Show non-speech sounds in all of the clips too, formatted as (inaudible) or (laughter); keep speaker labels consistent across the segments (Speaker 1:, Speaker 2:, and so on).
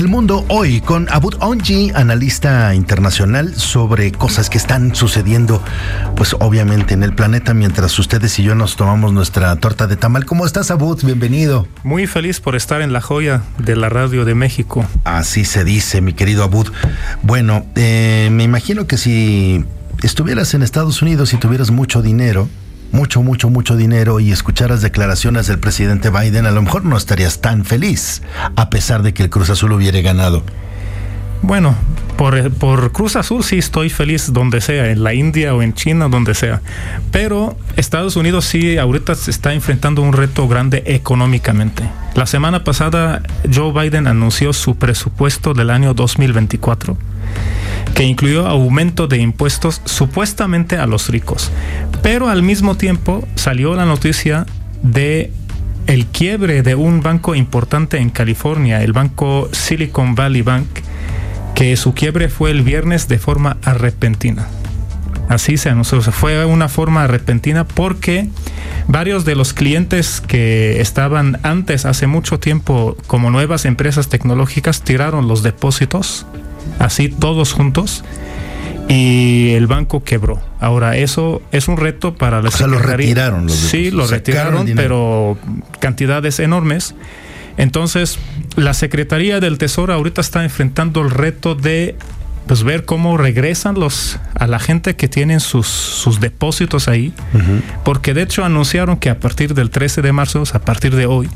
Speaker 1: El Mundo hoy con Abud Onji, analista internacional sobre cosas que están sucediendo, pues obviamente en el planeta mientras ustedes y yo nos tomamos nuestra torta de tamal. ¿Cómo estás, Abud? Bienvenido.
Speaker 2: Muy feliz por estar en la joya de la radio de México.
Speaker 1: Así se dice, mi querido Abud. Bueno, eh, me imagino que si estuvieras en Estados Unidos y tuvieras mucho dinero, mucho, mucho, mucho dinero y escucharas declaraciones del presidente Biden, a lo mejor no estarías tan feliz, a pesar de que el Cruz Azul hubiera ganado.
Speaker 2: Bueno, por, por, Cruz Azul sí estoy feliz donde sea, en la India o en China, donde sea. Pero Estados Unidos sí ahorita se está enfrentando un reto grande económicamente. La semana pasada Joe Biden anunció su presupuesto del año 2024 que incluyó aumento de impuestos supuestamente a los ricos. Pero al mismo tiempo salió la noticia de el quiebre de un banco importante en California, el banco Silicon Valley Bank, que su quiebre fue el viernes de forma repentina. Así se anunció, fue una forma repentina porque varios de los clientes que estaban antes, hace mucho tiempo, como nuevas empresas tecnológicas, tiraron los depósitos así todos juntos y el banco quebró. Ahora, eso es un reto para la
Speaker 1: o sea, lo retiraron. Los
Speaker 2: sí, lo retiraron, pero cantidades enormes. Entonces, la Secretaría del Tesoro ahorita está enfrentando el reto de pues ver cómo regresan los a la gente que tienen sus, sus depósitos ahí, porque de hecho anunciaron que a partir del 13 de marzo, a partir de hoy,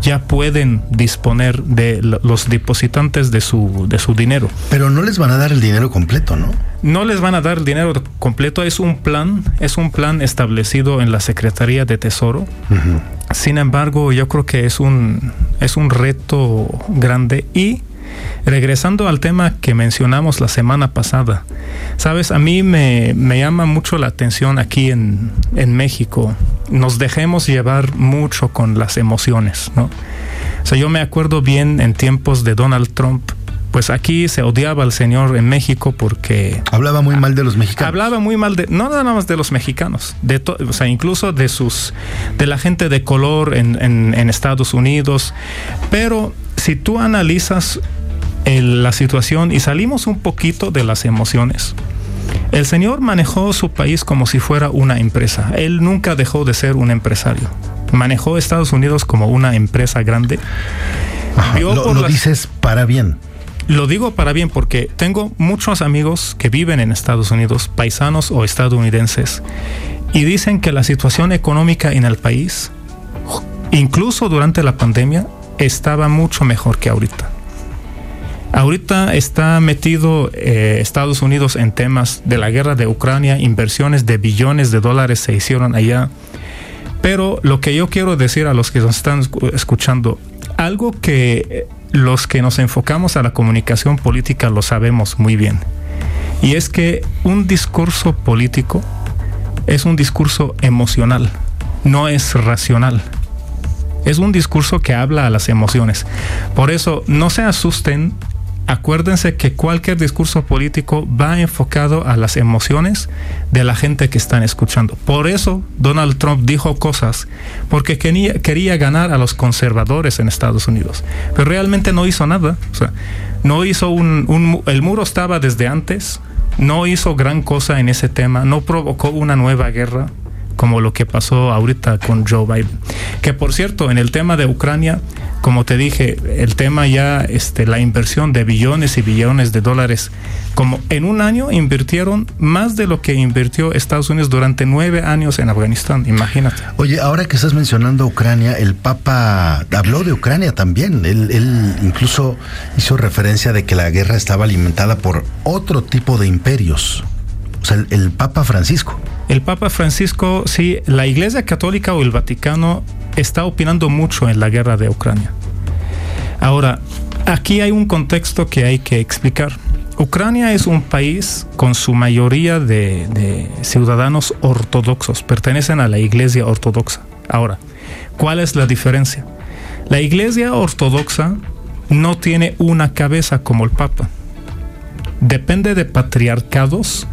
Speaker 2: ya pueden disponer de los depositantes de su, de su dinero.
Speaker 1: Pero no les van a dar el dinero completo, ¿no?
Speaker 2: No les van a dar el dinero completo, es un plan, es un plan establecido en la Secretaría de Tesoro. Sin embargo, yo creo que es un, es un reto grande y Regresando al tema que mencionamos la semana pasada, sabes, a mí me, llama mucho la atención aquí en, México. Nos dejemos llevar mucho con las emociones, ¿no? O sea, yo me acuerdo bien en tiempos de Donald Trump, pues aquí se odiaba al señor en México porque
Speaker 1: hablaba muy mal de los mexicanos.
Speaker 2: Hablaba muy mal de no nada más de los mexicanos, de o sea, incluso de sus de la gente de color en, en Estados Unidos. Pero si tú analizas la situación y salimos un poquito de las emociones. El señor manejó su país como si fuera una empresa. Él nunca dejó de ser un empresario. Manejó Estados Unidos como una empresa grande.
Speaker 1: lo, dices para bien.
Speaker 2: Lo digo para bien porque tengo muchos amigos que viven en Estados Unidos, paisanos o estadounidenses, y dicen que la situación económica en el país, incluso durante la pandemia, estaba mucho mejor que ahorita. Ahorita está metido eh, Estados Unidos en temas de la guerra de Ucrania, inversiones de billones de dólares se hicieron allá. Pero lo que yo quiero decir a los que nos están escuchando, algo que eh, los que nos enfocamos a la comunicación política lo sabemos muy bien. Y es que un discurso político es un discurso emocional, no es racional. Es un discurso que habla a las emociones. Por eso no se asusten acuérdense que cualquier discurso político va enfocado a las emociones de la gente que están escuchando. Por eso Donald Trump dijo cosas, porque quería, ganar a los conservadores en Estados Unidos, pero realmente no hizo nada. No hizo un, el muro estaba desde antes, no hizo gran cosa en ese tema, no provocó una nueva guerra como lo que pasó ahorita con Joe Biden. Que por cierto, en el tema de Ucrania, como te dije, el tema ya, este, la inversión de billones y billones de dólares, como en un año invirtieron más de lo que invirtió Estados Unidos durante nueve años en Afganistán, imagínate.
Speaker 1: Oye, ahora que estás mencionando Ucrania, el Papa habló de Ucrania también, él, él incluso hizo referencia de que la guerra estaba alimentada por otro tipo de imperios, o sea, el Papa Francisco.
Speaker 2: El Papa Francisco, sí, la Iglesia Católica o el Vaticano está opinando mucho en la guerra de Ucrania. Ahora, aquí hay un contexto que hay que explicar. Ucrania es un país con su mayoría de, ciudadanos ortodoxos, pertenecen a la Iglesia Ortodoxa. Ahora, ¿cuál es la diferencia? La Iglesia Ortodoxa no tiene una cabeza como el Papa. Depende de patriarcados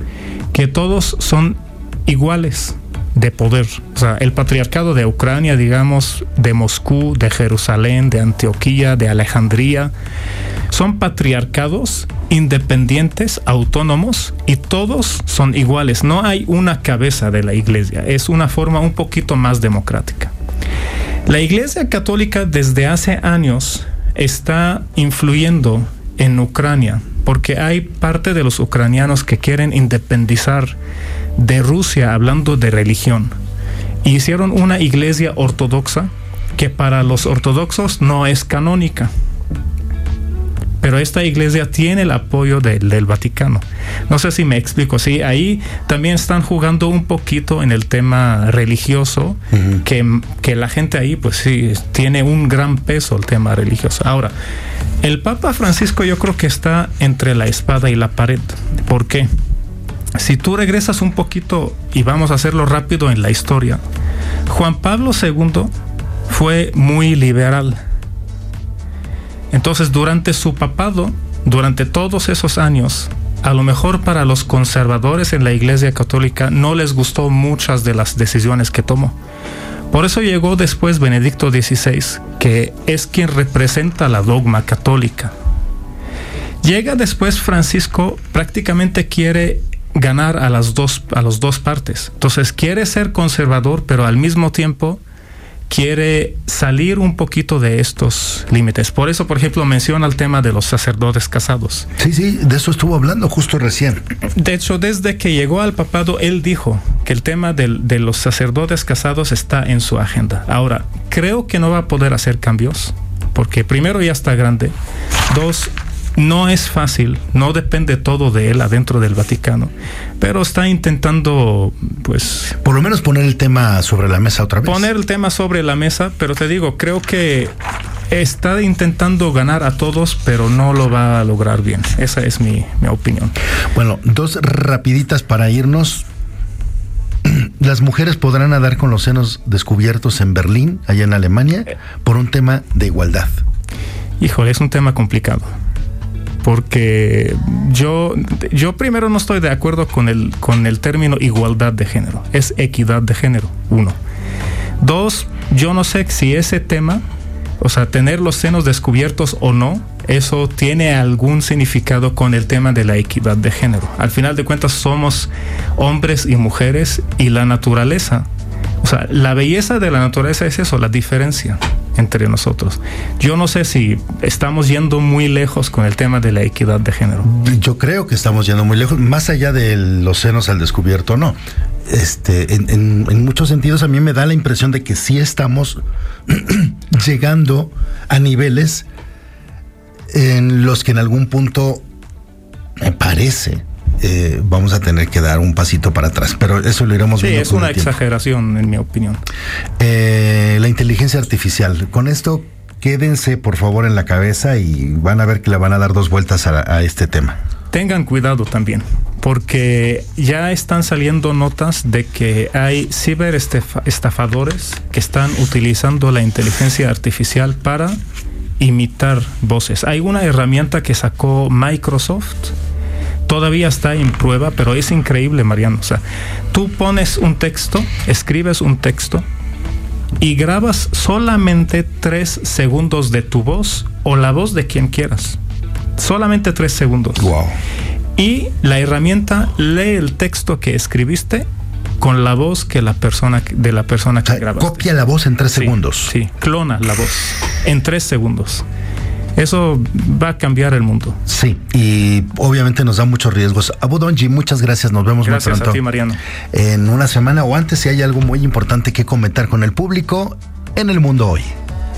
Speaker 2: que todos son iguales de poder. O sea, el patriarcado de Ucrania, digamos, de Moscú, de Jerusalén, de Antioquía, de Alejandría, son patriarcados independientes, autónomos y todos son iguales. No hay una cabeza de la iglesia, es una forma un poquito más democrática. La iglesia católica desde hace años está influyendo en Ucrania porque hay parte de los ucranianos que quieren independizar de Rusia hablando de religión. hicieron una iglesia ortodoxa que para los ortodoxos no es canónica. Pero esta iglesia tiene el apoyo del Vaticano. No sé si me explico. Sí, ahí también están jugando un poquito en el tema religioso, que, que la gente ahí, pues sí, tiene un gran peso el tema religioso. Ahora, el Papa Francisco yo creo que está entre la espada y la pared. ¿Por qué? Si tú regresas un poquito y vamos a hacerlo rápido en la historia, Juan Pablo II fue muy liberal. Entonces, durante su papado, durante todos esos años, a lo mejor para los conservadores en la Iglesia Católica no les gustó muchas de las decisiones que tomó. Por eso llegó después Benedicto XVI, que es quien representa la dogma católica. Llega después Francisco, prácticamente quiere ganar a las dos, a las dos partes. Entonces quiere ser conservador, pero al mismo tiempo quiere salir un poquito de estos límites. Por eso, por ejemplo, menciona el tema de los sacerdotes casados.
Speaker 1: Sí, sí, de eso estuvo hablando justo recién.
Speaker 2: De hecho, desde que llegó al papado, él dijo que el tema de, de los sacerdotes casados está en su agenda. Ahora, creo que no va a poder hacer cambios, porque primero ya está grande. Dos, no es fácil, no depende todo de él adentro del Vaticano, pero está intentando, pues...
Speaker 1: Por lo menos poner el tema sobre la mesa otra vez.
Speaker 2: Poner el tema sobre la mesa, pero te digo, creo que está intentando ganar a todos, pero no lo va a lograr bien. Esa es mi, mi opinión.
Speaker 1: Bueno, dos rapiditas para irnos. (clears throat) Las mujeres podrán nadar con los senos descubiertos en Berlín, allá en Alemania, por un tema de igualdad.
Speaker 2: Híjole, es un tema complicado porque yo, yo primero no estoy de acuerdo con el, con el término igualdad de género, es equidad de género, uno. Dos, yo no sé si ese tema, o sea, tener los senos descubiertos o no, eso tiene algún significado con el tema de la equidad de género. Al final de cuentas somos hombres y mujeres y la naturaleza, o sea, la belleza de la naturaleza es eso, la diferencia entre nosotros. Yo no sé si estamos yendo muy lejos con el tema de la equidad de género.
Speaker 1: Yo creo que estamos yendo muy lejos, más allá de los senos al descubierto, no. Este, en, muchos sentidos a mí me da la impresión de que sí estamos (clears throat) llegando a niveles en los que en algún punto me parece eh, vamos a tener que dar un pasito para atrás, pero eso lo iremos
Speaker 2: viendo. Sí, es una exageración, en mi opinión.
Speaker 1: Eh, la inteligencia artificial. Con esto, quédense por favor en la cabeza y van a ver que le van a dar dos vueltas a, este tema.
Speaker 2: Tengan cuidado también, porque ya están saliendo notas de que hay ciberestafadores que están utilizando la inteligencia artificial para imitar voces. Hay una herramienta que sacó Microsoft todavía está en prueba, pero es increíble, Mariano. O sea, tú pones un texto, escribes un texto y grabas solamente tres segundos de tu voz o la voz de quien quieras. Solamente tres segundos.
Speaker 1: Wow.
Speaker 2: Y la herramienta lee el texto que escribiste con la voz que la persona de la persona que grabaste.
Speaker 1: Copia la voz en tres segundos.
Speaker 2: Sí, clona la voz en tres segundos. Eso va a cambiar el mundo.
Speaker 1: Sí, y obviamente nos da muchos riesgos. Abu Donji, muchas gracias. Nos vemos
Speaker 2: muy
Speaker 1: pronto.
Speaker 2: A ti, Mariano.
Speaker 1: En una semana o antes, si hay algo muy importante que comentar con el público en el mundo hoy.